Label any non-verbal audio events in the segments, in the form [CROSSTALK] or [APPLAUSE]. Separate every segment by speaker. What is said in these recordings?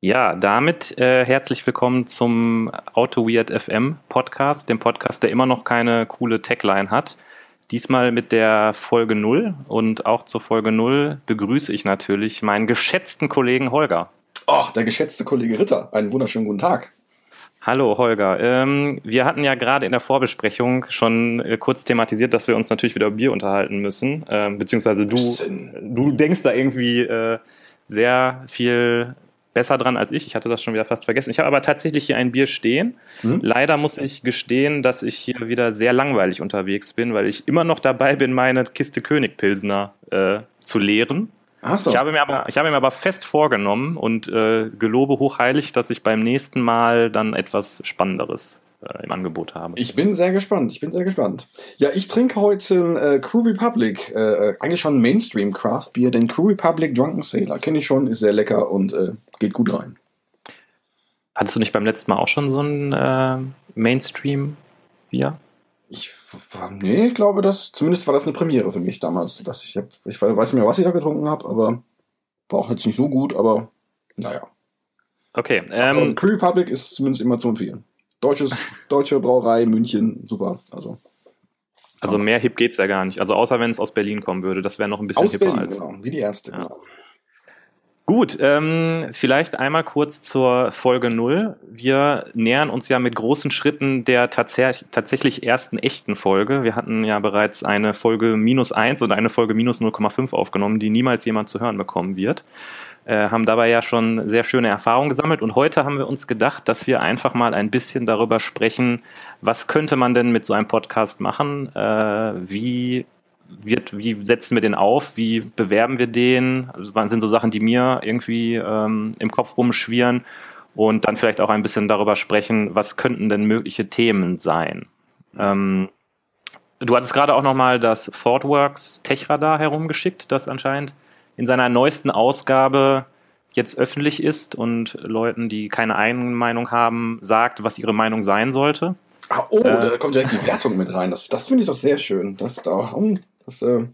Speaker 1: Ja, damit äh, herzlich willkommen zum Auto Weird FM Podcast, dem Podcast, der immer noch keine coole Tagline hat. Diesmal mit der Folge 0 und auch zur Folge 0 begrüße ich natürlich meinen geschätzten Kollegen Holger.
Speaker 2: Ach, der geschätzte Kollege Ritter. Einen wunderschönen guten Tag.
Speaker 1: Hallo Holger. Ähm, wir hatten ja gerade in der Vorbesprechung schon äh, kurz thematisiert, dass wir uns natürlich wieder über Bier unterhalten müssen. Ähm, beziehungsweise du, du denkst da irgendwie äh, sehr viel besser dran als ich. Ich hatte das schon wieder fast vergessen. Ich habe aber tatsächlich hier ein Bier stehen. Hm? Leider muss ich gestehen, dass ich hier wieder sehr langweilig unterwegs bin, weil ich immer noch dabei bin, meine Kiste König Pilsner äh, zu leeren. Ach so. Ich habe mir aber, ich habe mir aber fest vorgenommen und äh, gelobe hochheilig, dass ich beim nächsten Mal dann etwas Spannenderes äh, im Angebot habe.
Speaker 2: Ich bin sehr gespannt. Ich bin sehr gespannt. Ja, ich trinke heute ein äh, Crew Republic, äh, äh eigentlich schon Mainstream Craft Bier, den Crew Republic Drunken Sailor kenne ich schon, ist sehr lecker und äh, geht gut rein.
Speaker 1: Hattest du nicht beim letzten Mal auch schon so ein äh, Mainstream Bier?
Speaker 2: Ich nee, ich glaube, das zumindest war das eine Premiere für mich damals, dass ich hab, ich weiß nicht mehr, was ich da getrunken habe, aber war auch jetzt nicht so gut, aber naja.
Speaker 1: Okay.
Speaker 2: Ähm, Crew Republic ist zumindest immer zu empfehlen. Deutsches, deutsche Brauerei, München, super. Also,
Speaker 1: also mehr hip geht's ja gar nicht. Also außer wenn es aus Berlin kommen würde, das wäre noch ein bisschen
Speaker 2: aus hipper Berlin, als. Genau, wie die erste. Ja. Genau.
Speaker 1: Gut, ähm, vielleicht einmal kurz zur Folge 0. Wir nähern uns ja mit großen Schritten der tats tatsächlich ersten echten Folge. Wir hatten ja bereits eine Folge minus 1 und eine Folge minus 0,5 aufgenommen, die niemals jemand zu hören bekommen wird. Äh, haben dabei ja schon sehr schöne Erfahrungen gesammelt. Und heute haben wir uns gedacht, dass wir einfach mal ein bisschen darüber sprechen, was könnte man denn mit so einem Podcast machen? Äh, wie wird, wie setzen wir den auf? Wie bewerben wir den? Also, was sind so Sachen, die mir irgendwie ähm, im Kopf rumschwirren? Und dann vielleicht auch ein bisschen darüber sprechen, was könnten denn mögliche Themen sein? Ähm, du hattest gerade auch nochmal das ThoughtWorks Techradar herumgeschickt, das anscheinend in seiner neuesten Ausgabe jetzt öffentlich ist und Leuten, die keine eigene Meinung haben, sagt, was ihre Meinung sein sollte.
Speaker 2: Ah, oh, äh, da kommt direkt die Wertung mit rein. Das, das finde ich doch sehr schön. Das, da, das äh,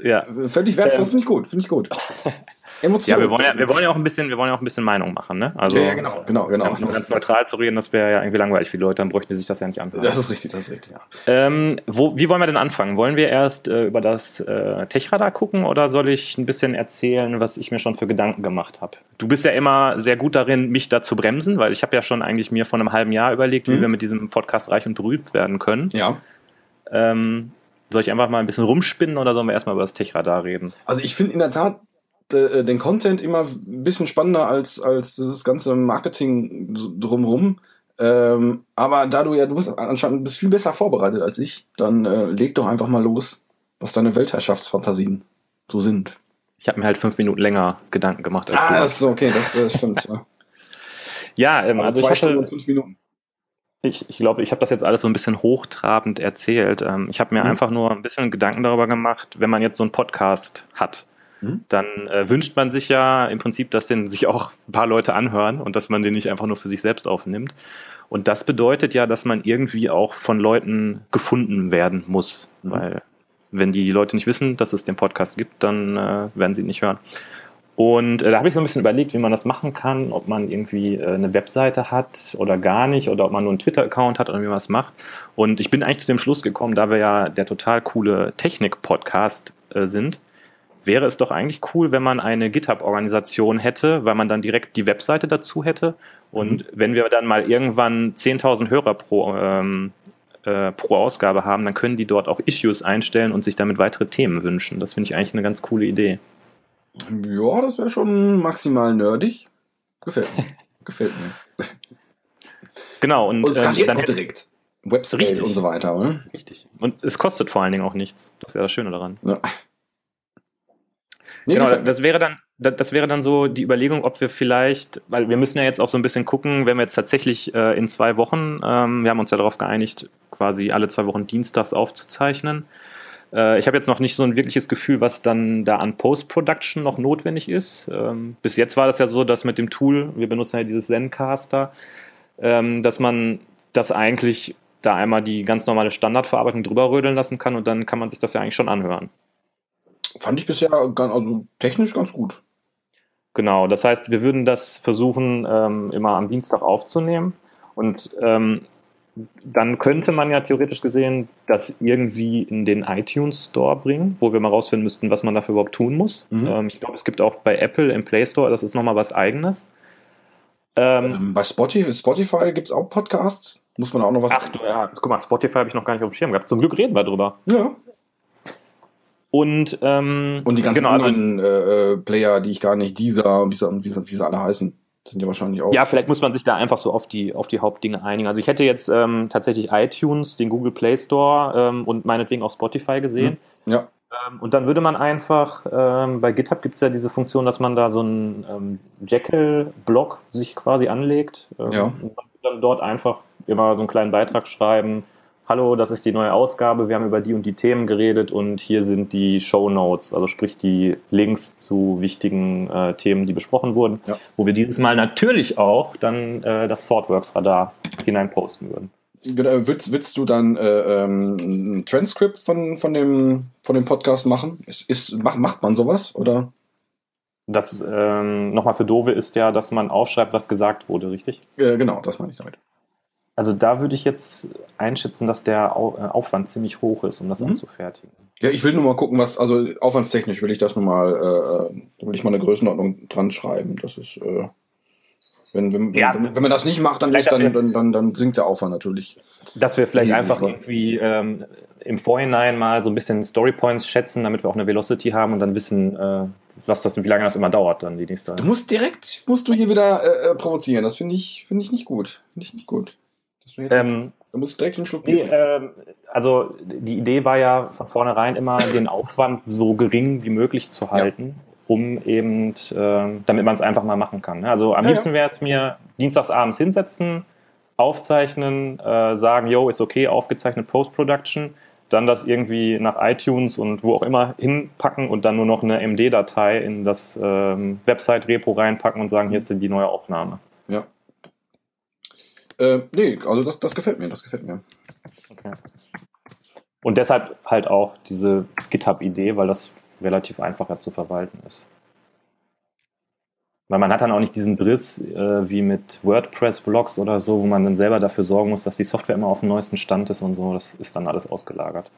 Speaker 2: ja. völlig wertvoll, ähm, finde ich gut. Finde ich gut. [LAUGHS]
Speaker 1: Emotionen. Ja, wir wollen ja, wir wollen ja auch ein bisschen, wir wollen ja auch ein bisschen Meinung machen, ne?
Speaker 2: Also, ja, ja genau, genau, genau.
Speaker 1: Nur ganz neutral zu reden, das wäre ja irgendwie langweilig für die Leute, dann bräuchten die sich das ja nicht anhören.
Speaker 2: Das ist richtig, das ist richtig, ja.
Speaker 1: Ähm, wo, wie wollen wir denn anfangen? Wollen wir erst äh, über das äh, Techradar gucken oder soll ich ein bisschen erzählen, was ich mir schon für Gedanken gemacht habe? Du bist ja immer sehr gut darin, mich da zu bremsen, weil ich habe ja schon eigentlich mir vor einem halben Jahr überlegt, mhm. wie wir mit diesem Podcast reich und berühmt werden können.
Speaker 2: Ja.
Speaker 1: Ähm, soll ich einfach mal ein bisschen rumspinnen oder sollen wir erstmal über das Techradar reden?
Speaker 2: Also ich finde in der Tat, den Content immer ein bisschen spannender als, als dieses ganze Marketing drumrum. Ähm, aber da du ja, du bist anscheinend bist viel besser vorbereitet als ich, dann äh, leg doch einfach mal los, was deine Weltherrschaftsfantasien so sind.
Speaker 1: Ich habe mir halt fünf Minuten länger Gedanken gemacht
Speaker 2: als ah, du. das ist okay, das äh, stimmt. ja, [LAUGHS]
Speaker 1: ja ähm, also, also ich Stunden und fünf Minuten. Ich, ich glaube, ich habe das jetzt alles so ein bisschen hochtrabend erzählt. Ähm, ich habe mir mhm. einfach nur ein bisschen Gedanken darüber gemacht, wenn man jetzt so einen Podcast hat Mhm. dann äh, wünscht man sich ja im Prinzip, dass den sich auch ein paar Leute anhören und dass man den nicht einfach nur für sich selbst aufnimmt. Und das bedeutet ja, dass man irgendwie auch von Leuten gefunden werden muss, mhm. weil wenn die Leute nicht wissen, dass es den Podcast gibt, dann äh, werden sie ihn nicht hören. Und äh, da habe ich so ein bisschen überlegt, wie man das machen kann, ob man irgendwie äh, eine Webseite hat oder gar nicht, oder ob man nur einen Twitter-Account hat oder wie man es macht. Und ich bin eigentlich zu dem Schluss gekommen, da wir ja der total coole Technik-Podcast äh, sind, wäre es doch eigentlich cool, wenn man eine GitHub-Organisation hätte, weil man dann direkt die Webseite dazu hätte. Und mhm. wenn wir dann mal irgendwann 10.000 Hörer pro, ähm, äh, pro Ausgabe haben, dann können die dort auch Issues einstellen und sich damit weitere Themen wünschen. Das finde ich eigentlich eine ganz coole Idee.
Speaker 2: Ja, das wäre schon maximal nerdig. Gefällt mir. [LAUGHS] Gefällt mir.
Speaker 1: Genau. Und,
Speaker 2: und skaliert ähm, dann auch direkt. Website richtig, und so weiter, oder?
Speaker 1: Richtig. Und es kostet vor allen Dingen auch nichts. Das ist ja das Schöne daran. Ja. Nee, genau, das wäre dann, das wäre dann so die Überlegung, ob wir vielleicht, weil wir müssen ja jetzt auch so ein bisschen gucken, wenn wir jetzt tatsächlich äh, in zwei Wochen, ähm, wir haben uns ja darauf geeinigt, quasi alle zwei Wochen dienstags aufzuzeichnen. Äh, ich habe jetzt noch nicht so ein wirkliches Gefühl, was dann da an Post-Production noch notwendig ist. Ähm, bis jetzt war das ja so, dass mit dem Tool, wir benutzen ja dieses Zencaster, ähm, dass man das eigentlich da einmal die ganz normale Standardverarbeitung drüber rödeln lassen kann und dann kann man sich das ja eigentlich schon anhören.
Speaker 2: Fand ich bisher ganz, also technisch ganz gut.
Speaker 1: Genau, das heißt, wir würden das versuchen, ähm, immer am Dienstag aufzunehmen. Und ähm, dann könnte man ja theoretisch gesehen das irgendwie in den iTunes Store bringen, wo wir mal rausfinden müssten, was man dafür überhaupt tun muss. Mhm. Ähm, ich glaube, es gibt auch bei Apple im Play Store, das ist nochmal was eigenes.
Speaker 2: Ähm, ähm, bei Spotify, Spotify gibt es auch Podcasts. Muss man auch noch was.
Speaker 1: Ach du, ja, guck mal, Spotify habe ich noch gar nicht auf dem Schirm gehabt. Zum Glück reden wir drüber.
Speaker 2: Ja.
Speaker 1: Und, ähm,
Speaker 2: und die ganzen genau, also anderen äh, Player, die ich gar nicht, dieser, wie sie, wie sie, wie sie alle heißen, sind ja wahrscheinlich auch.
Speaker 1: Ja, vielleicht muss man sich da einfach so auf die, auf die Hauptdinge einigen. Also ich hätte jetzt ähm, tatsächlich iTunes, den Google Play Store ähm, und meinetwegen auch Spotify gesehen.
Speaker 2: Hm. Ja.
Speaker 1: Ähm, und dann würde man einfach, ähm, bei GitHub gibt es ja diese Funktion, dass man da so einen ähm, Jekyll-Blog sich quasi anlegt.
Speaker 2: Ähm, ja.
Speaker 1: Und dann dort einfach immer so einen kleinen Beitrag schreiben, hallo, das ist die neue Ausgabe, wir haben über die und die Themen geredet und hier sind die Show Notes, also sprich die Links zu wichtigen äh, Themen, die besprochen wurden, ja. wo wir dieses Mal natürlich auch dann äh, das Swordworks Radar hinein posten würden.
Speaker 2: Genau, willst, willst du dann äh, ähm, ein Transkript von, von, dem, von dem Podcast machen? Ist, ist, macht, macht man sowas oder?
Speaker 1: Das ähm, nochmal für Dove ist ja, dass man aufschreibt, was gesagt wurde, richtig?
Speaker 2: Äh, genau, das meine ich damit.
Speaker 1: Also da würde ich jetzt einschätzen, dass der äh, Aufwand ziemlich hoch ist, um das mhm. anzufertigen.
Speaker 2: Ja, ich will nur mal gucken, was, also aufwandstechnisch will ich das nur mal, äh, da will ich mal eine Größenordnung dran schreiben. Das ist, äh, wenn, wenn, ja. wenn, wenn, man das nicht macht, dann, ist, dann, dann, dann, dann sinkt der Aufwand natürlich.
Speaker 1: Dass wir vielleicht einfach irgendwie ähm, im Vorhinein mal so ein bisschen Storypoints schätzen, damit wir auch eine Velocity haben und dann wissen, äh, was das, wie lange das immer dauert, dann die nächste.
Speaker 2: Du musst direkt, musst du hier wieder äh, äh provozieren. Das finde ich, finde ich nicht gut. Finde ich nicht gut.
Speaker 1: Ähm,
Speaker 2: du musst direkt einen Schluck
Speaker 1: nee, ähm, Also die Idee war ja von vornherein immer, den Aufwand so gering wie möglich zu halten, ja. um eben, äh, damit man es einfach mal machen kann. Ne? Also am ja, liebsten wäre es mir dienstagsabends hinsetzen, aufzeichnen, äh, sagen, yo, ist okay, aufgezeichnet Post-Production, dann das irgendwie nach iTunes und wo auch immer hinpacken und dann nur noch eine MD-Datei in das ähm, Website-Repo reinpacken und sagen, hier ist die neue Aufnahme.
Speaker 2: Ja. Äh, nee, also das, das gefällt mir, das gefällt mir.
Speaker 1: Okay. Und deshalb halt auch diese GitHub-Idee, weil das relativ einfacher zu verwalten ist. Weil man hat dann auch nicht diesen Driss äh, wie mit WordPress-Blogs oder so, wo man dann selber dafür sorgen muss, dass die Software immer auf dem neuesten Stand ist und so. Das ist dann alles ausgelagert.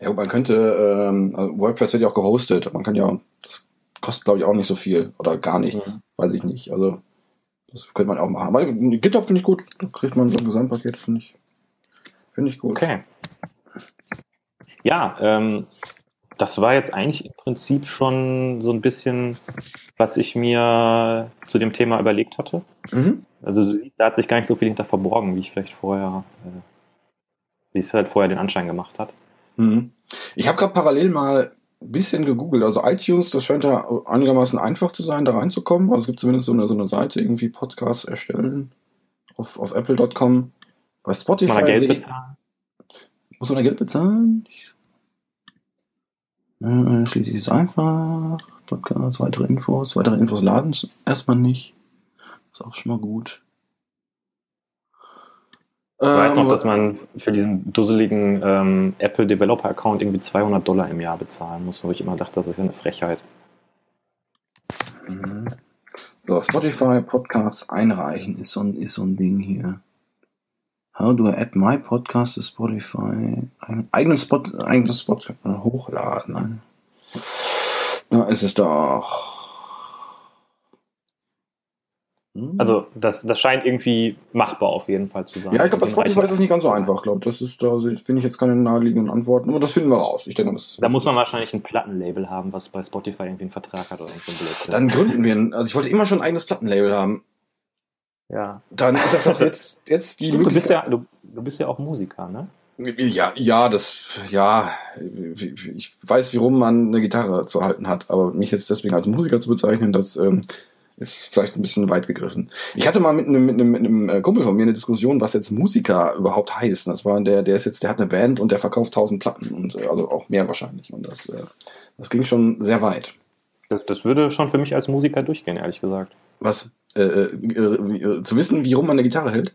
Speaker 2: Ja, man könnte, ähm, also WordPress wird ja auch gehostet. Man kann ja, das kostet glaube ich auch nicht so viel oder gar nichts. Mhm. Weiß ich nicht. Also das könnte man auch machen. Aber GitHub finde ich gut. Da kriegt man so ein Gesamtpaket, finde ich, finde ich gut.
Speaker 1: Okay. Ja, ähm, das war jetzt eigentlich im Prinzip schon so ein bisschen, was ich mir zu dem Thema überlegt hatte. Mhm. Also da hat sich gar nicht so viel hinter verborgen, wie ich vielleicht vorher, äh, wie es halt vorher den Anschein gemacht hat.
Speaker 2: Mhm. Ich habe gerade parallel mal bisschen gegoogelt. Also iTunes, das scheint ja einigermaßen einfach zu sein, da reinzukommen. Also es gibt zumindest so eine, so eine Seite, irgendwie Podcast erstellen auf, auf apple.com. Bei Spotify
Speaker 1: Mal Geld bezahlen.
Speaker 2: Muss man da Geld bezahlen? Äh, schließlich ist es einfach. Podcast, weitere Infos. Weitere Infos laden erstmal nicht. Ist auch schon mal gut.
Speaker 1: Ich weiß noch, ähm, dass man für diesen dusseligen ähm, Apple Developer Account irgendwie 200 Dollar im Jahr bezahlen muss, wo ich immer dachte, das ist ja eine Frechheit.
Speaker 2: Mhm. So, Spotify Podcasts einreichen ist so, ein, ist so ein Ding hier. How do I add my podcast to Spotify? Einen eigenen Spot, eigenes Spot hochladen. Da ist es doch.
Speaker 1: Hm. Also das, das scheint irgendwie machbar auf jeden Fall zu sein.
Speaker 2: Ja, ich glaube, bei Spotify ist das nicht ganz so einfach, glaube Das ist, da finde ich jetzt keine naheliegenden Antworten, aber das finden wir raus. Ich denke, das
Speaker 1: Da muss man wahrscheinlich ein Plattenlabel haben, was bei Spotify irgendwie einen Vertrag hat oder so
Speaker 2: ein Dann gründen wir ein, also ich wollte immer schon ein eigenes Plattenlabel haben.
Speaker 1: Ja.
Speaker 2: Dann ist das doch jetzt, jetzt
Speaker 1: die Stimmt, du bist ja, du, du bist ja auch Musiker, ne?
Speaker 2: Ja, ja, das, ja, ich weiß, wie rum man eine Gitarre zu halten hat, aber mich jetzt deswegen als Musiker zu bezeichnen, das ähm, ist vielleicht ein bisschen weit gegriffen. Ich hatte mal mit einem, mit einem, mit einem äh, Kumpel von mir eine Diskussion, was jetzt Musiker überhaupt heißt. Das war der, der ist jetzt, der hat eine Band und der verkauft tausend Platten und äh, also auch mehr wahrscheinlich. Und das, äh, das ging schon sehr weit.
Speaker 1: Das, das würde schon für mich als Musiker durchgehen, ehrlich gesagt.
Speaker 2: Was? Äh, äh, zu wissen, wie rum man eine Gitarre hält?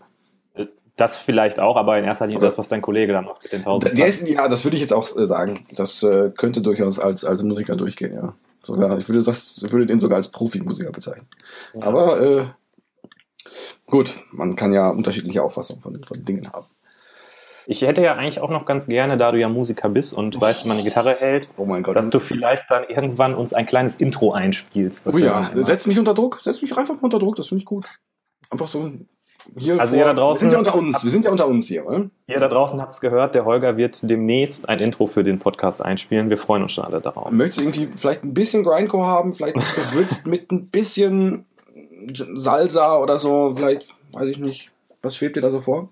Speaker 1: Das vielleicht auch, aber in erster Linie Oder das, was dein Kollege dann macht mit den tausend.
Speaker 2: Ist, ja, das würde ich jetzt auch sagen. Das könnte durchaus als, als Musiker durchgehen, ja sogar, ich würde, das, würde den sogar als Profimusiker bezeichnen. Ja. Aber äh, gut, man kann ja unterschiedliche Auffassungen von, von Dingen haben.
Speaker 1: Ich hätte ja eigentlich auch noch ganz gerne, da du ja Musiker bist und weißt, wie man eine Gitarre hält,
Speaker 2: oh Gott,
Speaker 1: dass du vielleicht dann irgendwann uns ein kleines Intro einspielst.
Speaker 2: oh ja, setz mich unter Druck, setz mich einfach mal unter Druck, das finde ich gut. Einfach so
Speaker 1: hier also vor, ihr da draußen,
Speaker 2: wir sind ja unter uns, wir sind ja unter uns hier, oder?
Speaker 1: Ihr da draußen habt es gehört, der Holger wird demnächst ein Intro für den Podcast einspielen. Wir freuen uns schon alle darauf.
Speaker 2: Möchtest du irgendwie vielleicht ein bisschen Grindcore haben, vielleicht gewürzt mit ein bisschen Salsa oder so, vielleicht, weiß ich nicht, was schwebt dir da so vor?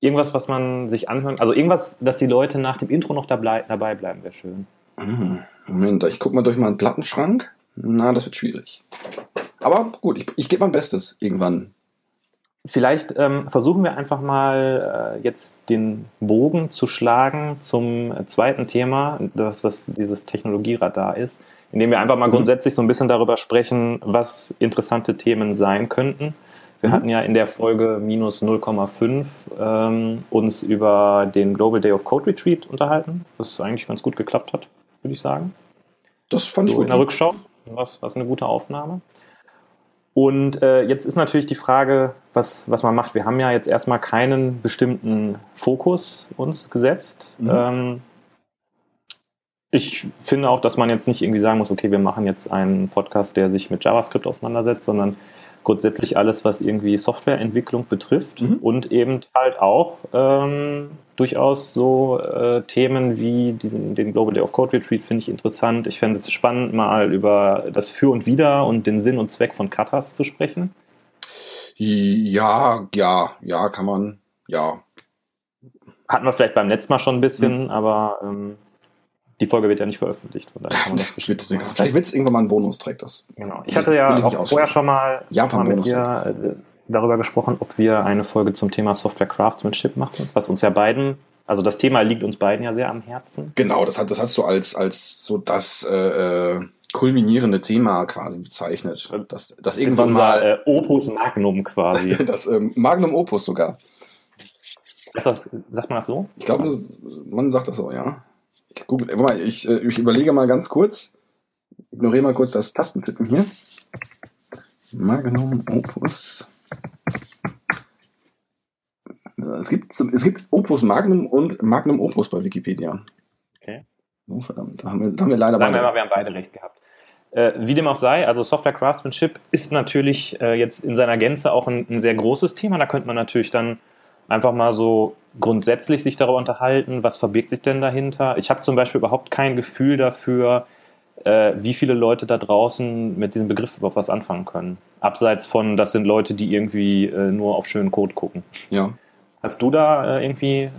Speaker 1: Irgendwas, was man sich anhört. Also irgendwas, dass die Leute nach dem Intro noch dabei, dabei bleiben, wäre schön.
Speaker 2: Mhm. Moment, ich guck mal durch meinen Plattenschrank. Na, das wird schwierig. Aber gut, ich, ich gebe mein Bestes irgendwann.
Speaker 1: Vielleicht ähm, versuchen wir einfach mal äh, jetzt den Bogen zu schlagen zum zweiten Thema, dass das dieses Technologieradar ist, indem wir einfach mal mhm. grundsätzlich so ein bisschen darüber sprechen, was interessante Themen sein könnten. Wir mhm. hatten ja in der Folge minus 0,5 ähm, uns über den Global Day of Code Retreat unterhalten, was eigentlich ganz gut geklappt hat, würde ich sagen.
Speaker 2: Das fand
Speaker 1: so
Speaker 2: ich gut.
Speaker 1: In der Rückschau was, was eine gute Aufnahme. Und äh, jetzt ist natürlich die Frage, was, was man macht. Wir haben ja jetzt erstmal keinen bestimmten Fokus uns gesetzt. Mhm. Ähm, ich finde auch, dass man jetzt nicht irgendwie sagen muss, okay, wir machen jetzt einen Podcast, der sich mit JavaScript auseinandersetzt, sondern grundsätzlich alles, was irgendwie Softwareentwicklung betrifft mhm. und eben halt auch ähm, durchaus so äh, Themen wie diesen, den Global Day of Code Retreat finde ich interessant. Ich fände es spannend, mal über das Für und Wider und den Sinn und Zweck von Katas zu sprechen.
Speaker 2: Ja, ja, ja, kann man, ja.
Speaker 1: Hatten wir vielleicht beim letzten Mal schon ein bisschen, mhm. aber ähm, die Folge wird ja nicht veröffentlicht. Von daher kann man das
Speaker 2: Vielleicht wird es irgendwann mal ein Bonustrack. Das
Speaker 1: genau. Ich hatte ja auch vorher schon mal,
Speaker 2: Japan
Speaker 1: mal mit dir äh, darüber gesprochen, ob wir eine Folge zum Thema Software Craftsmanship machen, was uns ja beiden, also das Thema liegt uns beiden ja sehr am Herzen.
Speaker 2: Genau, das, hat, das hast du als, als so das äh, äh kulminierende Thema quasi bezeichnet. Das, das irgendwann unser, mal.
Speaker 1: Äh, Opus Magnum quasi. [LAUGHS]
Speaker 2: das äh, Magnum Opus sogar.
Speaker 1: Das, sagt man das so?
Speaker 2: Ich glaube, man sagt das so, ja. Google, warte mal, ich, äh, ich überlege mal ganz kurz. Ignoriere mal kurz das Tastentippen hier. Magnum Opus. Es gibt, es gibt Opus Magnum und Magnum Opus bei Wikipedia.
Speaker 1: Okay.
Speaker 2: Oh, verdammt, da haben wir, da haben wir leider
Speaker 1: Sagen wir mal, wir haben beide recht gehabt. Äh, wie dem auch sei, also Software Craftsmanship ist natürlich äh, jetzt in seiner Gänze auch ein, ein, sehr großes Thema. Da könnte man natürlich dann einfach mal so grundsätzlich sich darüber unterhalten, was verbirgt sich denn dahinter. Ich habe zum Beispiel überhaupt kein Gefühl dafür, äh, wie viele Leute da draußen mit diesem Begriff überhaupt was anfangen können. Abseits von, das sind Leute, die irgendwie äh, nur auf schönen Code gucken.
Speaker 2: Ja.
Speaker 1: Hast du da äh, irgendwie äh,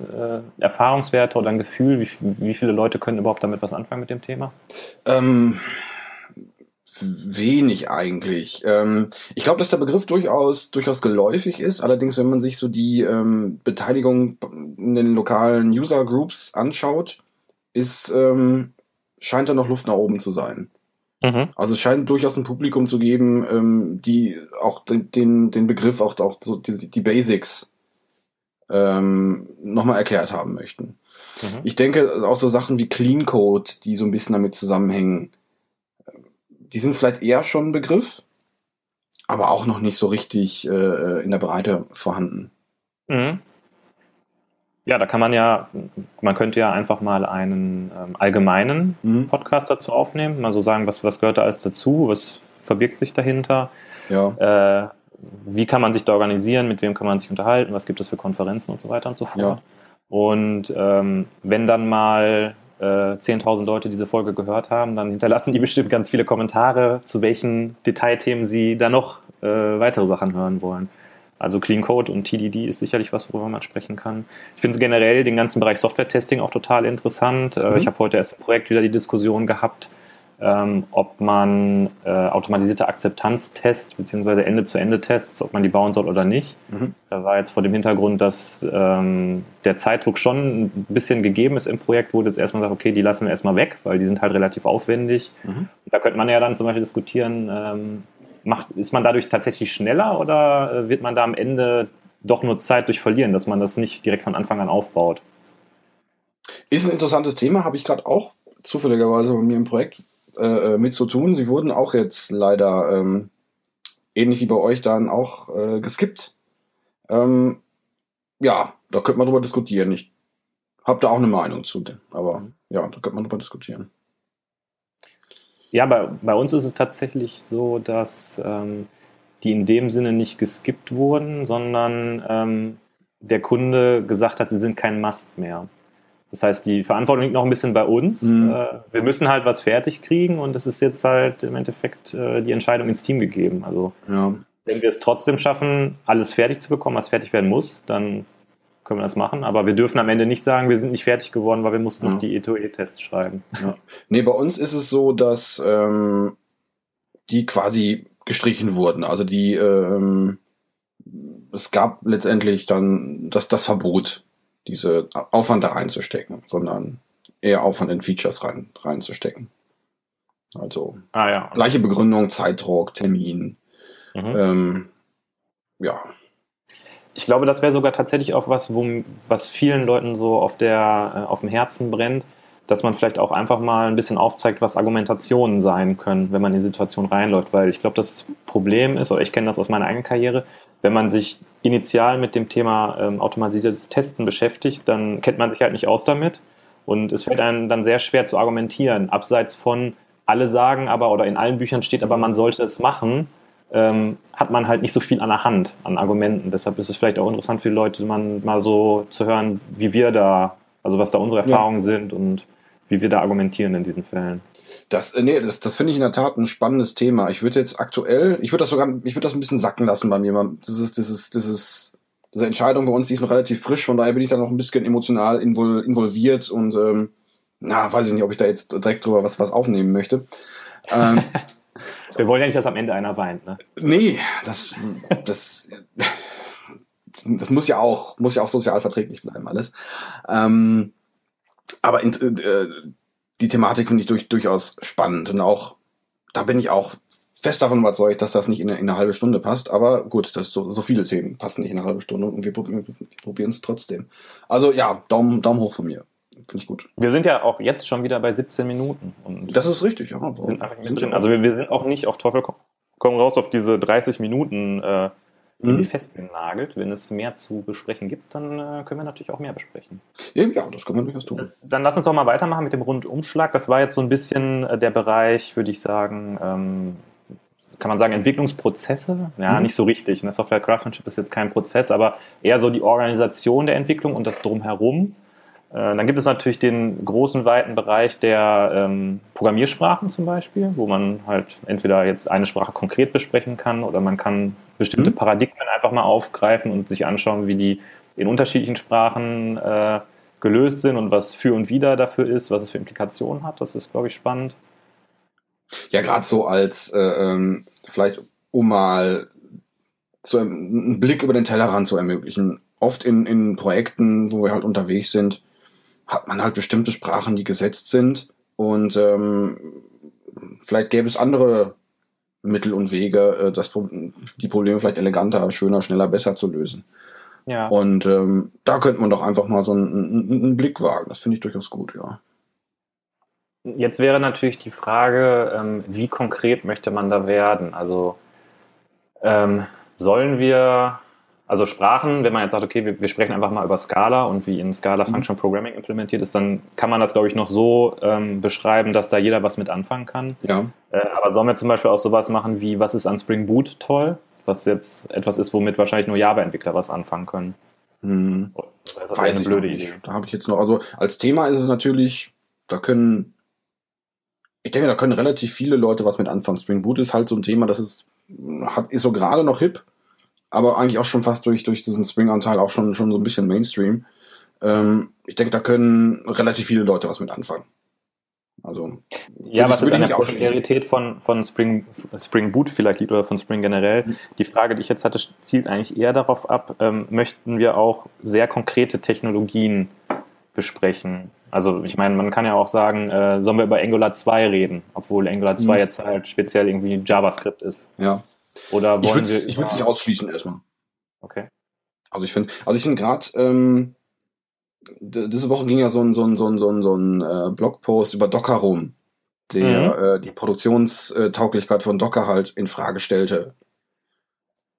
Speaker 1: Erfahrungswerte oder ein Gefühl, wie, wie viele Leute können überhaupt damit was anfangen mit dem Thema?
Speaker 2: Ähm, wenig eigentlich. Ähm, ich glaube, dass der Begriff durchaus, durchaus geläufig ist. Allerdings, wenn man sich so die ähm, Beteiligung in den lokalen User Groups anschaut, ist, ähm, scheint da noch Luft nach oben zu sein. Mhm. Also es scheint durchaus ein Publikum zu geben, ähm, die auch den, den Begriff, auch, auch so die, die Basics ähm, nochmal erklärt haben möchten. Mhm. Ich denke auch so Sachen wie Clean Code, die so ein bisschen damit zusammenhängen, die sind vielleicht eher schon ein Begriff, aber auch noch nicht so richtig äh, in der Breite vorhanden.
Speaker 1: Mhm. Ja, da kann man ja, man könnte ja einfach mal einen ähm, allgemeinen mhm. Podcast dazu aufnehmen, mal so sagen, was, was gehört da alles dazu, was verbirgt sich dahinter,
Speaker 2: ja.
Speaker 1: äh, wie kann man sich da organisieren, mit wem kann man sich unterhalten, was gibt es für Konferenzen und so weiter und so fort. Ja. Und ähm, wenn dann mal äh, 10.000 Leute diese Folge gehört haben, dann hinterlassen die bestimmt ganz viele Kommentare, zu welchen Detailthemen sie da noch äh, weitere Sachen hören wollen. Also Clean Code und TDD ist sicherlich was, worüber man sprechen kann. Ich finde generell den ganzen Bereich Software-Testing auch total interessant. Äh, mhm. Ich habe heute erst im Projekt wieder die Diskussion gehabt, ähm, ob man äh, automatisierte Akzeptanztests bzw. Ende-zu-Ende-Tests, ob man die bauen soll oder nicht. Mhm. Da war jetzt vor dem Hintergrund, dass ähm, der Zeitdruck schon ein bisschen gegeben ist im Projekt, wurde jetzt erstmal gesagt, okay, die lassen wir erstmal weg, weil die sind halt relativ aufwendig. Mhm. Da könnte man ja dann zum Beispiel diskutieren, ähm, macht, ist man dadurch tatsächlich schneller oder äh, wird man da am Ende doch nur Zeit durch verlieren, dass man das nicht direkt von Anfang an aufbaut?
Speaker 2: Ist ein interessantes Thema, habe ich gerade auch zufälligerweise bei mir im Projekt äh, mit zu tun. Sie wurden auch jetzt leider ähm, ähnlich wie bei euch dann auch äh, geskippt. Ähm, ja, da könnte man drüber diskutieren. Ich habe da auch eine Meinung zu, aber ja, da könnte man drüber diskutieren.
Speaker 1: Ja, bei, bei uns ist es tatsächlich so, dass ähm, die in dem Sinne nicht geskippt wurden, sondern ähm, der Kunde gesagt hat, sie sind kein Must mehr. Das heißt, die Verantwortung liegt noch ein bisschen bei uns. Mhm. Äh, wir müssen halt was fertig kriegen und es ist jetzt halt im Endeffekt äh, die Entscheidung ins Team gegeben. Also ja. wenn wir es trotzdem schaffen, alles fertig zu bekommen, was fertig werden muss, dann können wir das machen. Aber wir dürfen am Ende nicht sagen, wir sind nicht fertig geworden, weil wir mussten ja. noch die E2E-Tests schreiben.
Speaker 2: Ja. Nee, bei uns ist es so, dass ähm, die quasi gestrichen wurden. Also die ähm, es gab letztendlich dann das, das Verbot diese Aufwand da reinzustecken, sondern eher Aufwand in Features rein, reinzustecken. Also ah, ja. gleiche Begründung, Zeitdruck, Termin. Mhm. Ähm, ja.
Speaker 1: Ich glaube, das wäre sogar tatsächlich auch was, wo, was vielen Leuten so auf, der, äh, auf dem Herzen brennt, dass man vielleicht auch einfach mal ein bisschen aufzeigt, was Argumentationen sein können, wenn man in die Situation reinläuft. Weil ich glaube, das Problem ist, oder ich kenne das aus meiner eigenen Karriere, wenn man sich initial mit dem Thema ähm, automatisiertes Testen beschäftigt, dann kennt man sich halt nicht aus damit. Und es fällt einem dann sehr schwer zu argumentieren. Abseits von alle sagen aber oder in allen Büchern steht aber, man sollte es machen, ähm, hat man halt nicht so viel an der Hand an Argumenten. Deshalb ist es vielleicht auch interessant für die Leute, man mal so zu hören, wie wir da, also was da unsere Erfahrungen ja. sind und wie wir da argumentieren in diesen Fällen.
Speaker 2: Das, äh, nee, das, das finde ich in der Tat ein spannendes Thema. Ich würde jetzt aktuell, ich würde das sogar, ich würde das ein bisschen sacken lassen bei mir. Das ist, das ist, das ist, diese Entscheidung bei uns, die ist noch relativ frisch, von daher bin ich da noch ein bisschen emotional invol involviert und ähm, na, weiß ich nicht, ob ich da jetzt direkt drüber was, was aufnehmen möchte. Ähm, [LAUGHS]
Speaker 1: Wir wollen ja nicht, dass am Ende einer weint, ne?
Speaker 2: Nee, das, das, das muss ja auch, muss ja auch sozial verträglich bleiben, alles. Ähm, aber in, äh, die Thematik finde ich durch, durchaus spannend und auch, da bin ich auch fest davon überzeugt, dass das nicht in eine, in eine halbe Stunde passt. Aber gut, das so, so viele Themen passen nicht in eine halbe Stunde und wir, wir probieren es trotzdem. Also ja, Daumen, Daumen hoch von mir. Finde ich gut.
Speaker 1: Wir sind ja auch jetzt schon wieder bei 17 Minuten.
Speaker 2: das ist richtig, ja.
Speaker 1: Sind also wir, wir, sind auch nicht auf Teufel komm raus auf diese 30 Minuten äh, irgendwie mhm. festgenagelt. Wenn es mehr zu besprechen gibt, dann äh, können wir natürlich auch mehr besprechen.
Speaker 2: Ja, das können wir durchaus tun.
Speaker 1: Dann lass uns doch mal weitermachen mit dem Rundumschlag. Das war jetzt so ein bisschen äh, der Bereich, würde ich sagen, ähm, kann man sagen, Entwicklungsprozesse? Ja, mhm. nicht so richtig. Ne? Software Craftsmanship ist jetzt kein Prozess, aber eher so die Organisation der Entwicklung und das Drumherum. Äh, dann gibt es natürlich den großen, weiten Bereich der ähm, Programmiersprachen zum Beispiel, wo man halt entweder jetzt eine Sprache konkret besprechen kann oder man kann bestimmte mhm. Paradigmen einfach mal aufgreifen und sich anschauen, wie die in unterschiedlichen Sprachen äh, gelöst sind und was für und wieder dafür ist, was es für Implikationen hat. Das ist, glaube ich, spannend.
Speaker 2: Ja, gerade so als äh, ähm, vielleicht um mal zu, einen Blick über den Tellerrand zu ermöglichen. Oft in, in Projekten, wo wir halt unterwegs sind, hat man halt bestimmte Sprachen, die gesetzt sind und ähm, vielleicht gäbe es andere Mittel und Wege, äh, das, die Probleme vielleicht eleganter, schöner, schneller, besser zu lösen. Ja. Und ähm, da könnte man doch einfach mal so einen, einen Blick wagen. Das finde ich durchaus gut, ja.
Speaker 1: Jetzt wäre natürlich die Frage, ähm, wie konkret möchte man da werden? Also ähm, sollen wir also Sprachen, wenn man jetzt sagt, okay, wir, wir, sprechen einfach mal über Scala und wie in Scala mhm. Function Programming implementiert ist, dann kann man das, glaube ich, noch so ähm, beschreiben, dass da jeder was mit anfangen kann. Ja. Äh, aber sollen wir zum Beispiel auch sowas machen wie, was ist an Spring Boot toll? Was jetzt etwas ist, womit wahrscheinlich nur Java-Entwickler was anfangen können.
Speaker 2: Hm. Weiß ich blöde Idee. Da habe ich jetzt noch, also als Thema ist es natürlich, da können, ich denke, da können relativ viele Leute was mit anfangen. Spring Boot ist halt so ein Thema, das ist, hat, ist so gerade noch hip aber eigentlich auch schon fast durch, durch diesen Spring-Anteil auch schon, schon so ein bisschen Mainstream. Ähm, ich denke, da können relativ viele Leute was mit anfangen. Also,
Speaker 1: ja, was jetzt an der Popularität von, von Spring, Spring Boot vielleicht liegt oder von Spring generell. Mhm. Die Frage, die ich jetzt hatte, zielt eigentlich eher darauf ab, ähm, möchten wir auch sehr konkrete Technologien besprechen? Also ich meine, man kann ja auch sagen, äh, sollen wir über Angular 2 reden, obwohl Angular 2 mhm. jetzt halt speziell irgendwie JavaScript ist.
Speaker 2: Ja. Oder wollen ich wir. Ich würde es nicht ausschließen erstmal.
Speaker 1: Okay.
Speaker 2: Also ich finde, also ich finde gerade, ähm, diese Woche ging ja so ein, so ein, so ein, so ein, so ein äh, Blogpost über Docker rum. der mhm. äh, die Produktionstauglichkeit von Docker halt in Frage stellte.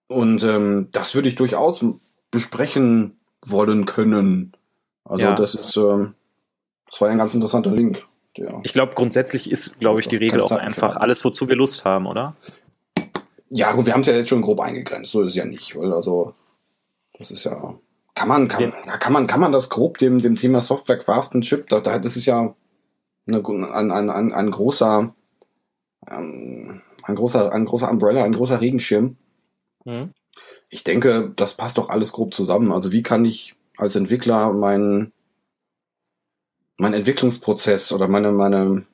Speaker 2: Und ähm, das würde ich durchaus besprechen wollen können. Also ja. das ist, ähm, das war ein ganz interessanter Link.
Speaker 1: Der ich glaube, grundsätzlich ist, glaube ich, die Regel auch einfach alles, wozu wir Lust haben, oder?
Speaker 2: Ja, gut, wir haben es ja jetzt schon grob eingegrenzt, so ist es ja nicht, weil also das ist ja kann man kann, ja. kann man kann man das grob dem dem Thema Software Craftsmanship, da, das ist ja eine, ein, ein, ein, ein großer ähm, ein großer ein großer Umbrella, ein großer Regenschirm. Mhm. Ich denke, das passt doch alles grob zusammen. Also wie kann ich als Entwickler meinen mein Entwicklungsprozess oder meine meine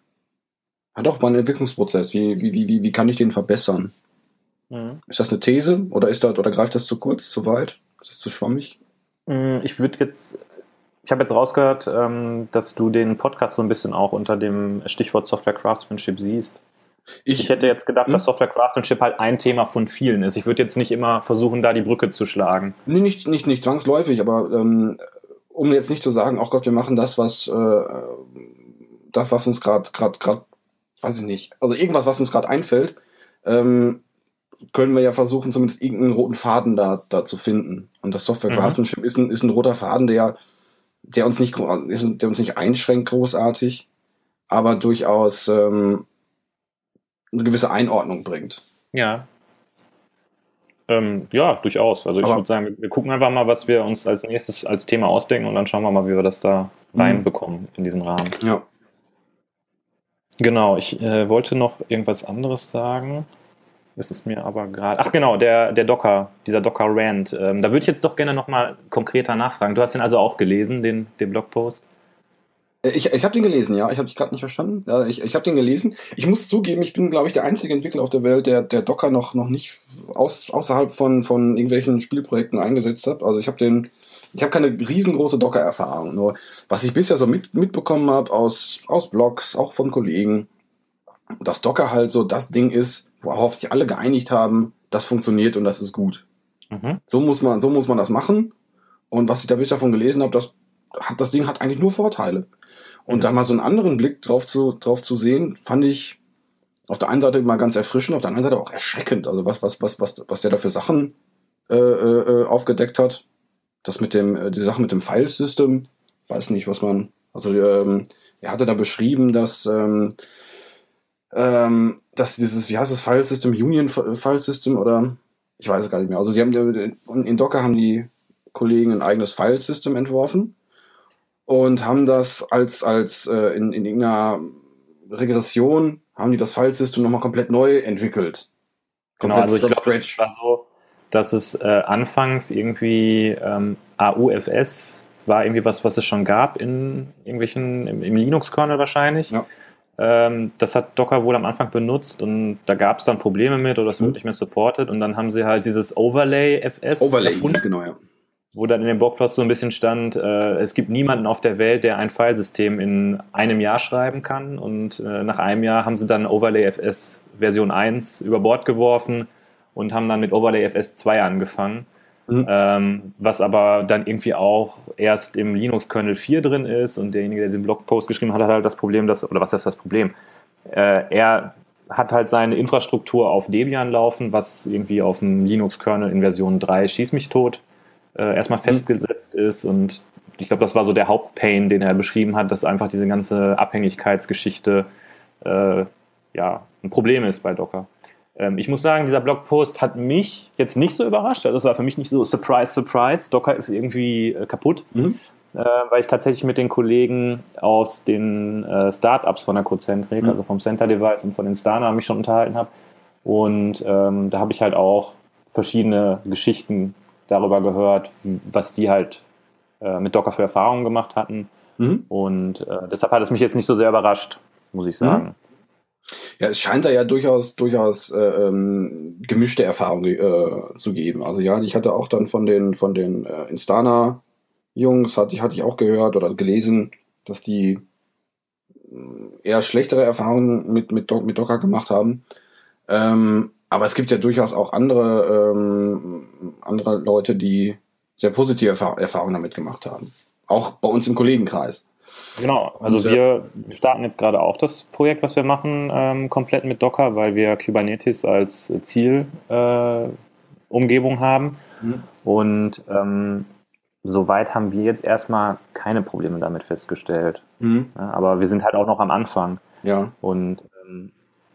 Speaker 2: hat auch meinen Entwicklungsprozess. Wie, wie, wie, wie kann ich den verbessern? Mhm. Ist das eine These oder ist das, oder greift das zu kurz, zu weit? Ist das zu schwammig?
Speaker 1: Mm, ich würde jetzt, ich habe jetzt rausgehört, ähm, dass du den Podcast so ein bisschen auch unter dem Stichwort Software Craftsmanship siehst. Ich, ich hätte jetzt gedacht, hm? dass Software Craftsmanship halt ein Thema von vielen ist. Ich würde jetzt nicht immer versuchen, da die Brücke zu schlagen.
Speaker 2: Nee, nicht, nicht, nicht zwangsläufig, aber ähm, um jetzt nicht zu sagen, ach Gott, wir machen das, was äh, das, was uns gerade, gerade, gerade, weiß ich nicht, also irgendwas, was uns gerade einfällt, ähm, können wir ja versuchen, zumindest irgendeinen roten Faden da, da zu finden. Und das Software Craftsmanship mhm. ist, ein, ist ein roter Faden, der, der uns nicht, der uns nicht einschränkt großartig, aber durchaus ähm, eine gewisse Einordnung bringt.
Speaker 1: Ja. Ähm, ja, durchaus. Also ich würde sagen, wir gucken einfach mal, was wir uns als nächstes als Thema ausdenken und dann schauen wir mal, wie wir das da mhm. reinbekommen in diesen Rahmen.
Speaker 2: Ja.
Speaker 1: Genau, ich äh, wollte noch irgendwas anderes sagen. Ist mir aber gerade. Ach genau, der, der Docker, dieser Docker-Rant. Ähm, da würde ich jetzt doch gerne nochmal konkreter nachfragen. Du hast den also auch gelesen, den, den Blogpost?
Speaker 2: Äh, ich, ich habe den gelesen, ja. Ich habe dich gerade nicht verstanden. Ja, ich ich habe den gelesen. Ich muss zugeben, ich bin, glaube ich, der einzige Entwickler auf der Welt, der, der Docker noch, noch nicht aus, außerhalb von, von irgendwelchen Spielprojekten eingesetzt hat. Also ich habe den, ich habe keine riesengroße Docker-Erfahrung. Nur was ich bisher so mit, mitbekommen habe aus, aus Blogs, auch von Kollegen, dass Docker halt so das Ding ist, worauf sich alle geeinigt haben, das funktioniert und das ist gut. Mhm. So muss man, so muss man das machen. Und was ich da bisher davon gelesen habe, das hat, das Ding hat eigentlich nur Vorteile. Und mhm. da mal so einen anderen Blick drauf zu, drauf zu sehen, fand ich auf der einen Seite immer ganz erfrischend, auf der anderen Seite auch erschreckend. Also was, was, was, was, was der da für Sachen äh, äh, aufgedeckt hat. Das mit dem, äh, die Sache mit dem File-System, weiß nicht, was man, also ähm, er hatte da beschrieben, dass ähm, ähm, dass dieses, wie heißt das, File System, Union File System oder ich weiß es gar nicht mehr. Also die haben in Docker haben die Kollegen ein eigenes File System entworfen und haben das als als äh, in, in irgendeiner Regression haben die das File System nochmal komplett neu entwickelt.
Speaker 1: Genau, also ich glaube, es war so, dass es äh, anfangs irgendwie ähm, AUFS war irgendwie was, was es schon gab in irgendwelchen im, im Linux-Kernel wahrscheinlich. Ja. Ähm, das hat Docker wohl am Anfang benutzt und da gab es dann Probleme mit oder es mhm. wurde nicht mehr supported und dann haben sie halt dieses Overlay FS
Speaker 2: Overlay, erfunden, genau, ja.
Speaker 1: Wo dann in dem Blogpost so ein bisschen stand, äh, es gibt niemanden auf der Welt, der ein Filesystem in einem Jahr schreiben kann und äh, nach einem Jahr haben sie dann Overlay FS Version 1 über Bord geworfen und haben dann mit Overlay FS 2 angefangen. Mhm. Ähm, was aber dann irgendwie auch erst im Linux-Kernel 4 drin ist und derjenige, der diesen Blogpost geschrieben hat, hat halt das Problem, dass, oder was ist das Problem? Äh, er hat halt seine Infrastruktur auf Debian laufen, was irgendwie auf dem Linux-Kernel in Version 3 schieß mich tot äh, erstmal mhm. festgesetzt ist und ich glaube, das war so der Hauptpain, den er beschrieben hat, dass einfach diese ganze Abhängigkeitsgeschichte äh, ja, ein Problem ist bei Docker. Ähm, ich muss sagen, dieser Blogpost hat mich jetzt nicht so überrascht. Also es war für mich nicht so Surprise, Surprise. Docker ist irgendwie äh, kaputt. Mhm. Äh, weil ich tatsächlich mit den Kollegen aus den äh, Startups von der Cozentric, mhm. also vom Center Device und von den Stana, mich schon unterhalten habe. Und ähm, da habe ich halt auch verschiedene Geschichten darüber gehört, was die halt äh, mit Docker für Erfahrungen gemacht hatten. Mhm. Und äh, deshalb hat es mich jetzt nicht so sehr überrascht, muss ich sagen.
Speaker 2: Ja, es scheint da ja durchaus, durchaus äh, ähm, gemischte Erfahrungen äh, zu geben. Also ja, ich hatte auch dann von den, von den äh, Instana-Jungs, hatte hatte ich auch gehört oder gelesen, dass die äh, eher schlechtere Erfahrungen mit, mit, mit Docker gemacht haben. Ähm, aber es gibt ja durchaus auch andere, ähm, andere Leute, die sehr positive Erfahrungen damit gemacht haben. Auch bei uns im Kollegenkreis.
Speaker 1: Genau, also und, wir starten jetzt gerade auch das Projekt, was wir machen, ähm, komplett mit Docker, weil wir Kubernetes als Zielumgebung äh, haben. Mhm. Und ähm, soweit haben wir jetzt erstmal keine Probleme damit festgestellt. Mhm. Ja, aber wir sind halt auch noch am Anfang.
Speaker 2: Ja.
Speaker 1: Und ähm,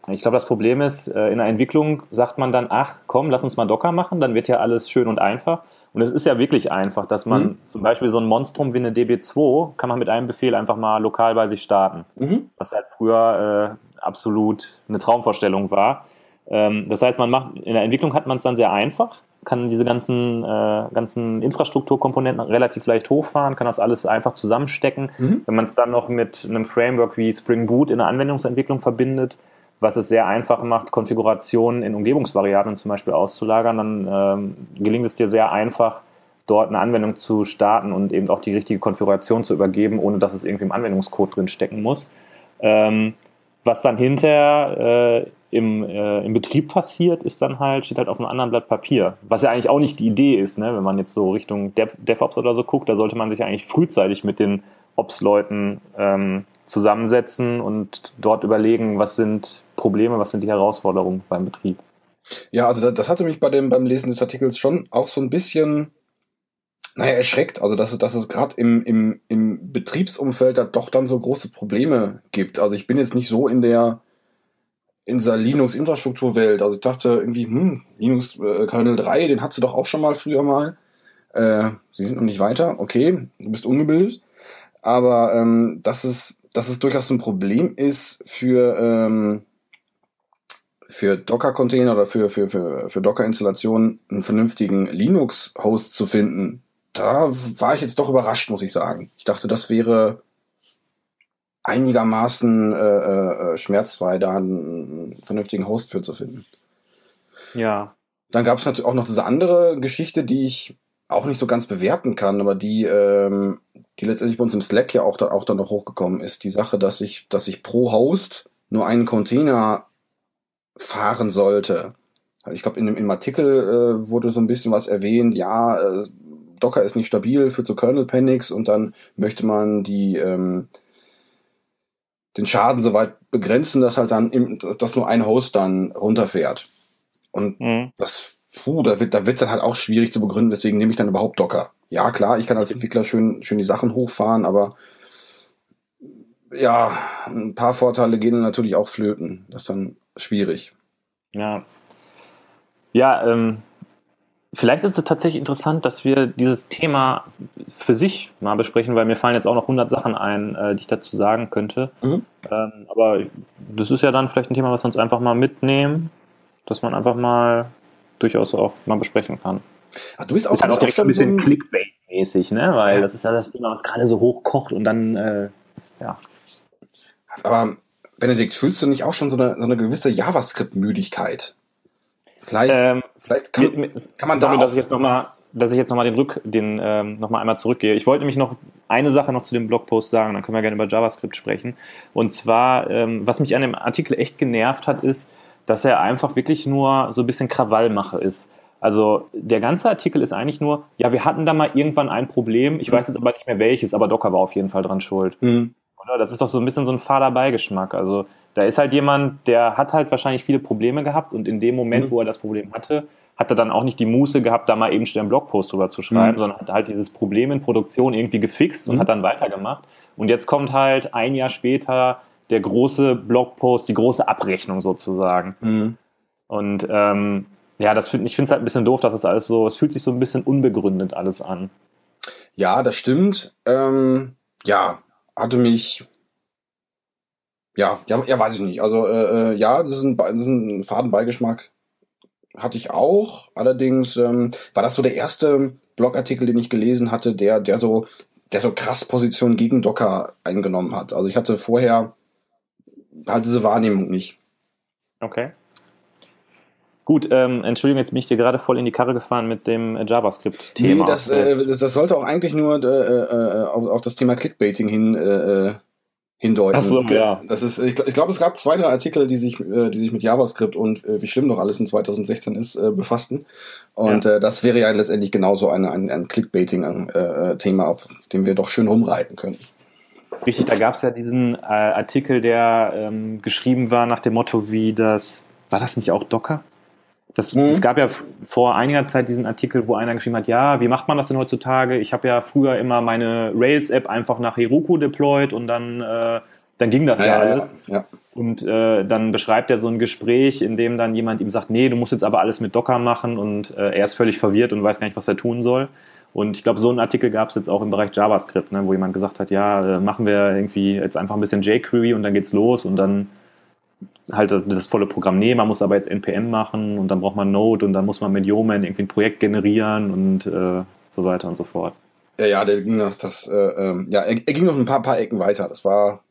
Speaker 1: ich glaube, das Problem ist, äh, in der Entwicklung sagt man dann, ach komm, lass uns mal Docker machen, dann wird ja alles schön und einfach. Und es ist ja wirklich einfach, dass man mhm. zum Beispiel so ein Monstrum wie eine DB2 kann man mit einem Befehl einfach mal lokal bei sich starten. Mhm. Was halt früher äh, absolut eine Traumvorstellung war. Ähm, das heißt, man macht, in der Entwicklung hat man es dann sehr einfach, kann diese ganzen, äh, ganzen Infrastrukturkomponenten relativ leicht hochfahren, kann das alles einfach zusammenstecken. Mhm. Wenn man es dann noch mit einem Framework wie Spring Boot in der Anwendungsentwicklung verbindet, was es sehr einfach macht, Konfigurationen in Umgebungsvariablen zum Beispiel auszulagern, dann ähm, gelingt es dir sehr einfach, dort eine Anwendung zu starten und eben auch die richtige Konfiguration zu übergeben, ohne dass es irgendwie im Anwendungscode drin stecken muss. Ähm, was dann hinterher äh, im, äh, im Betrieb passiert, ist dann halt, steht halt auf einem anderen Blatt Papier. Was ja eigentlich auch nicht die Idee ist, ne? wenn man jetzt so Richtung Dev DevOps oder so guckt, da sollte man sich eigentlich frühzeitig mit den Ops-Leuten ähm, zusammensetzen und dort überlegen, was sind Probleme, was sind die Herausforderungen beim Betrieb.
Speaker 2: Ja, also das hatte mich bei dem, beim Lesen des Artikels schon auch so ein bisschen, naja, erschreckt. Also, dass dass es gerade im, im, im Betriebsumfeld da doch dann so große Probleme gibt. Also ich bin jetzt nicht so in der, in dieser Linux-Infrastrukturwelt. Also ich dachte irgendwie, hm, Linux äh, Kernel 3, den hat sie doch auch schon mal früher mal. Äh, sie sind noch nicht weiter. Okay, du bist ungebildet. Aber ähm, dass, es, dass es durchaus ein Problem ist für, ähm, für Docker-Container oder für, für, für, für Docker-Installationen einen vernünftigen Linux-Host zu finden, da war ich jetzt doch überrascht, muss ich sagen. Ich dachte, das wäre einigermaßen äh, äh, schmerzfrei, da einen vernünftigen Host für zu finden.
Speaker 1: Ja.
Speaker 2: Dann gab es natürlich auch noch diese andere Geschichte, die ich auch nicht so ganz bewerten kann, aber die, ähm, die letztendlich bei uns im Slack ja auch, da, auch dann noch hochgekommen ist. Die Sache, dass ich, dass ich pro Host nur einen Container fahren sollte. Ich glaube, in dem, im Artikel äh, wurde so ein bisschen was erwähnt, ja, äh, Docker ist nicht stabil, führt zu Kernel Panics und dann möchte man die ähm, den Schaden so weit begrenzen, dass halt dann im, dass nur ein Host dann runterfährt. Und mhm. das, puh, da wird da wird's dann halt auch schwierig zu begründen, weswegen nehme ich dann überhaupt Docker. Ja, klar, ich kann als Entwickler schön, schön die Sachen hochfahren, aber ja, ein paar Vorteile gehen natürlich auch flöten. Das ist dann schwierig.
Speaker 1: Ja. Ja, ähm, Vielleicht ist es tatsächlich interessant, dass wir dieses Thema für sich mal besprechen, weil mir fallen jetzt auch noch 100 Sachen ein, äh, die ich dazu sagen könnte. Mhm. Ähm, aber das ist ja dann vielleicht ein Thema, was wir uns einfach mal mitnehmen, dass man einfach mal durchaus auch mal besprechen kann.
Speaker 2: Ach, du bist auch,
Speaker 1: ist halt auch direkt ein bisschen so Clickbait-mäßig, ne? weil ja. das ist ja das Thema, was gerade so hoch kocht und dann, äh, ja.
Speaker 2: Aber Benedikt, fühlst du nicht auch schon so eine, so eine gewisse JavaScript-Müdigkeit? Vielleicht, ähm, vielleicht kann, mit, kann man
Speaker 1: sorry, da dass ich jetzt noch mal, dass ich jetzt nochmal den Rück, den ähm, noch mal einmal zurückgehe. Ich wollte nämlich noch eine Sache noch zu dem Blogpost sagen, dann können wir gerne über JavaScript sprechen. Und zwar, ähm, was mich an dem Artikel echt genervt hat, ist, dass er einfach wirklich nur so ein bisschen Krawallmache ist. Also der ganze Artikel ist eigentlich nur, ja, wir hatten da mal irgendwann ein Problem, ich weiß jetzt aber nicht mehr welches, aber Docker war auf jeden Fall dran schuld. Mhm. Oder? Das ist doch so ein bisschen so ein fader Beigeschmack. Also da ist halt jemand, der hat halt wahrscheinlich viele Probleme gehabt und in dem Moment, mhm. wo er das Problem hatte, hat er dann auch nicht die Muße gehabt, da mal eben schnell einen Blogpost drüber zu schreiben, mhm. sondern hat halt dieses Problem in Produktion irgendwie gefixt und mhm. hat dann weitergemacht. Und jetzt kommt halt ein Jahr später der große Blogpost, die große Abrechnung sozusagen. Mhm. Und ähm, ja, das find, ich finde es halt ein bisschen doof, dass das alles so, es fühlt sich so ein bisschen unbegründet alles an.
Speaker 2: Ja, das stimmt. Ähm, ja, hatte mich ja, ja, ja, weiß ich nicht. Also äh, äh, ja, das ist ein, das ist ein Fadenbeigeschmack. Hatte ich auch. Allerdings ähm, war das so der erste Blogartikel, den ich gelesen hatte, der, der so, der so krass Position gegen Docker eingenommen hat. Also ich hatte vorher halt diese Wahrnehmung nicht.
Speaker 1: Okay. Gut, ähm, Entschuldigung, jetzt bin ich dir gerade voll in die Karre gefahren mit dem äh, JavaScript-Thema.
Speaker 2: Nee, das, äh, das, sollte auch eigentlich nur äh, äh, auf, auf das Thema Clickbaiting hin äh, äh hindeuten. Ach so, ja. Das ist, ich, ich glaube, es gab zwei, drei Artikel, die sich, äh, die sich mit JavaScript und äh, wie schlimm doch alles in 2016 ist, äh, befassten. Und ja. äh, das wäre ja letztendlich genauso ein, ein, ein Clickbaiting-Thema, äh, auf dem wir doch schön rumreiten können.
Speaker 1: Richtig, da gab es ja diesen äh, Artikel, der ähm, geschrieben war nach dem Motto, wie das, war das nicht auch Docker? Das, mhm. Es gab ja vor einiger Zeit diesen Artikel, wo einer geschrieben hat, ja, wie macht man das denn heutzutage? Ich habe ja früher immer meine Rails-App einfach nach Heroku deployed und dann, äh, dann ging das ja, ja alles. Ja, ja. Und äh, dann beschreibt er so ein Gespräch, in dem dann jemand ihm sagt, nee, du musst jetzt aber alles mit Docker machen und äh, er ist völlig verwirrt und weiß gar nicht, was er tun soll. Und ich glaube, so einen Artikel gab es jetzt auch im Bereich JavaScript, ne, wo jemand gesagt hat, ja, äh, machen wir irgendwie jetzt einfach ein bisschen jQuery und dann geht's los und dann halt das, das, volle Programm nehmen, man muss aber jetzt NPM machen und dann braucht man Node und dann muss man mit Yeoman irgendwie ein Projekt generieren und äh, so weiter und so fort.
Speaker 2: Ja, ja, der ging noch das, äh, ähm, ja, er, er, ging noch ein paar, paar Ecken weiter. Das war,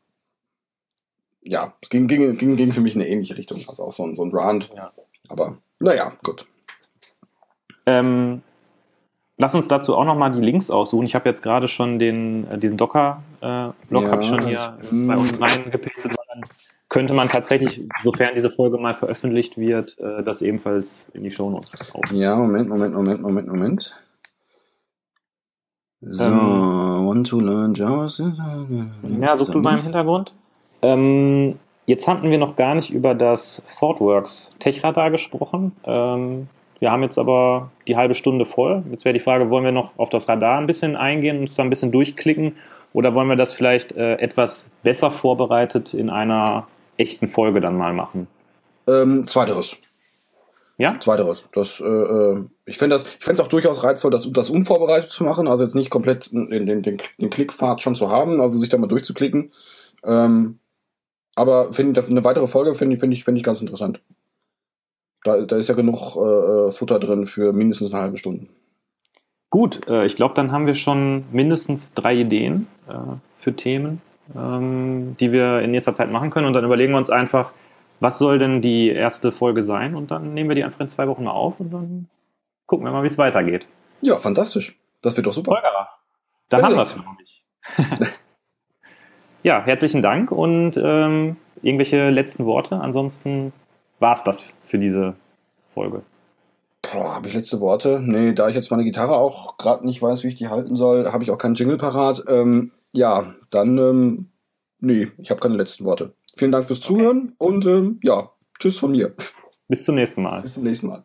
Speaker 2: ja, es ging, ging, ging, ging für mich in eine ähnliche Richtung, also auch so ein, so ein Rand. Ja. Aber, naja, gut.
Speaker 1: Ähm, lass uns dazu auch nochmal die Links aussuchen. Ich habe jetzt gerade schon den, äh, diesen Docker-Blog ja, habe ich schon hier bei uns reingepastet könnte man tatsächlich, sofern diese Folge mal veröffentlicht wird, äh, das ebenfalls in die Shownotes
Speaker 2: aufnehmen. Ja, Moment, Moment, Moment, Moment, Moment. So, ähm, want to learn JavaScript.
Speaker 1: Ja, such du mal im Hintergrund. Ähm, jetzt hatten wir noch gar nicht über das ThoughtWorks Techradar gesprochen. Ähm, wir haben jetzt aber die halbe Stunde voll. Jetzt wäre die Frage, wollen wir noch auf das Radar ein bisschen eingehen und uns da ein bisschen durchklicken? Oder wollen wir das vielleicht äh, etwas besser vorbereitet in einer echten Folge dann mal machen?
Speaker 2: Ähm, zweiteres.
Speaker 1: Ja?
Speaker 2: Zweiteres. Das, äh, äh ich fände es auch durchaus reizvoll, das, das unvorbereitet zu machen, also jetzt nicht komplett den, den, den, den Klickpfad schon zu haben, also sich da mal durchzuklicken. Ähm, aber find, eine weitere Folge finde find ich, find ich ganz interessant. Da, da ist ja genug äh, äh, Futter drin für mindestens eine halbe Stunde.
Speaker 1: Gut, äh, ich glaube, dann haben wir schon mindestens drei Ideen äh, für Themen ähm, die wir in nächster Zeit machen können. Und dann überlegen wir uns einfach, was soll denn die erste Folge sein? Und dann nehmen wir die einfach in zwei Wochen auf und dann gucken wir mal, wie es weitergeht.
Speaker 2: Ja, fantastisch. Das wird doch super. Folgerer.
Speaker 1: Dann haben wir es, glaube ich. ja, herzlichen Dank und ähm, irgendwelche letzten Worte. Ansonsten war es das für diese Folge.
Speaker 2: Habe ich letzte Worte? Nee, da ich jetzt meine Gitarre auch gerade nicht weiß, wie ich die halten soll, habe ich auch keinen Jingle parat. Ähm, ja, dann, ähm, nee, ich habe keine letzten Worte. Vielen Dank fürs Zuhören und ähm, ja, tschüss von mir.
Speaker 1: Bis zum nächsten Mal.
Speaker 2: Bis zum nächsten Mal.